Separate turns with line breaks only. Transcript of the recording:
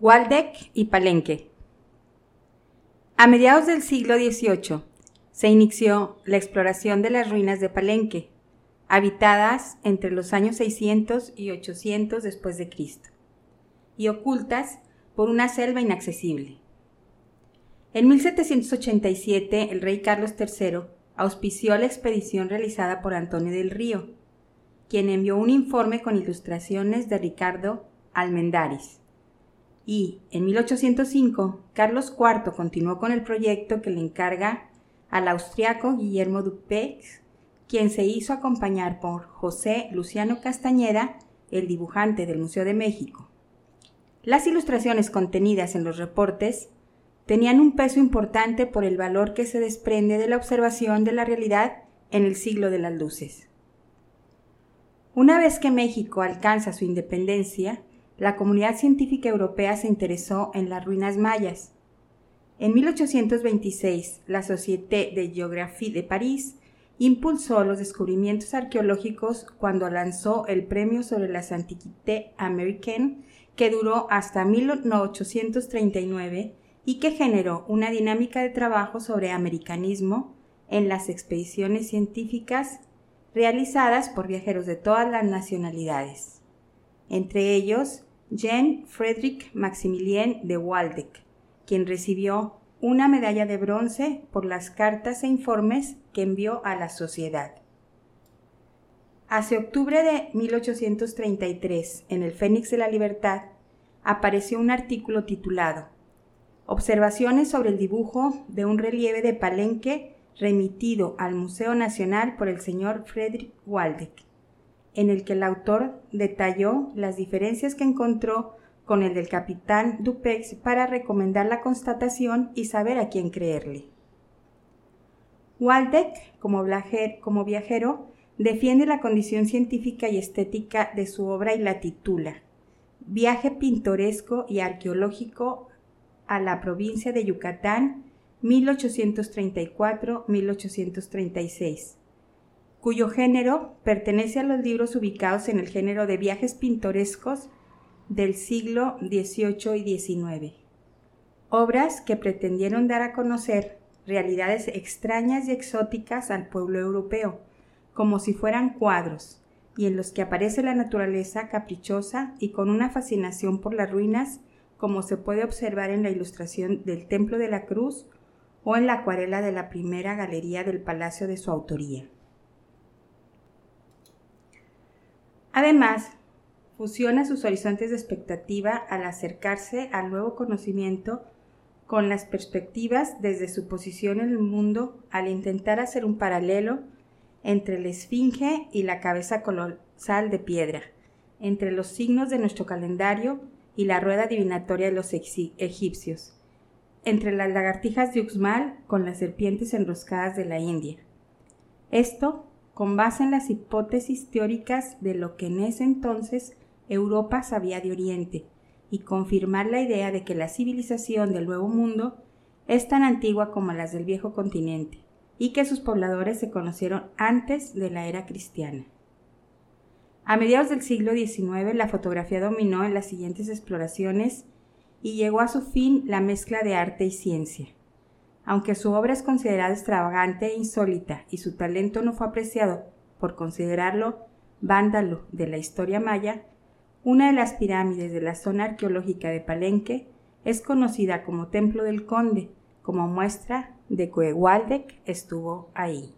Waldeck y Palenque. A mediados del siglo XVIII se inició la exploración de las ruinas de Palenque, habitadas entre los años 600 y 800 después de Cristo, y ocultas por una selva inaccesible. En 1787 el rey Carlos III auspició la expedición realizada por Antonio del Río, quien envió un informe con ilustraciones de Ricardo Almendaris. Y en 1805 Carlos IV continuó con el proyecto que le encarga al austriaco Guillermo Dupex, quien se hizo acompañar por José Luciano Castañeda, el dibujante del Museo de México. Las ilustraciones contenidas en los reportes tenían un peso importante por el valor que se desprende de la observación de la realidad en el siglo de las luces. Una vez que México alcanza su independencia, la comunidad científica europea se interesó en las ruinas mayas. En 1826, la Société de Géographie de París impulsó los descubrimientos arqueológicos cuando lanzó el Premio sobre las Antiquités Américaines, que duró hasta 1839 y que generó una dinámica de trabajo sobre americanismo en las expediciones científicas realizadas por viajeros de todas las nacionalidades, entre ellos Jean Frédéric Maximilien de Waldeck, quien recibió una medalla de bronce por las cartas e informes que envió a la sociedad. Hacia octubre de 1833, en el Fénix de la Libertad, apareció un artículo titulado Observaciones sobre el dibujo de un relieve de Palenque remitido al Museo Nacional por el señor Frederick Waldeck, en el que el autor detalló las diferencias que encontró con el del capitán Dupex para recomendar la constatación y saber a quién creerle. Waldeck, como viajero, defiende la condición científica y estética de su obra y la titula Viaje pintoresco y arqueológico a la provincia de Yucatán 1834-1836, cuyo género pertenece a los libros ubicados en el género de viajes pintorescos del siglo XVIII y XIX. Obras que pretendieron dar a conocer realidades extrañas y exóticas al pueblo europeo, como si fueran cuadros, y en los que aparece la naturaleza caprichosa y con una fascinación por las ruinas, como se puede observar en la ilustración del Templo de la Cruz o en la acuarela de la primera galería del palacio de su autoría. Además, fusiona sus horizontes de expectativa al acercarse al nuevo conocimiento con las perspectivas desde su posición en el mundo al intentar hacer un paralelo entre la esfinge y la cabeza colosal de piedra, entre los signos de nuestro calendario y la rueda divinatoria de los egipcios, entre las lagartijas de Uxmal con las serpientes enroscadas de la India. Esto con base en las hipótesis teóricas de lo que en ese entonces Europa sabía de Oriente, y confirmar la idea de que la civilización del Nuevo Mundo es tan antigua como las del viejo continente, y que sus pobladores se conocieron antes de la era cristiana. A mediados del siglo XIX la fotografía dominó en las siguientes exploraciones y llegó a su fin la mezcla de arte y ciencia. Aunque su obra es considerada extravagante e insólita y su talento no fue apreciado por considerarlo vándalo de la historia maya, una de las pirámides de la zona arqueológica de Palenque es conocida como Templo del Conde, como muestra de que Waldeck estuvo ahí.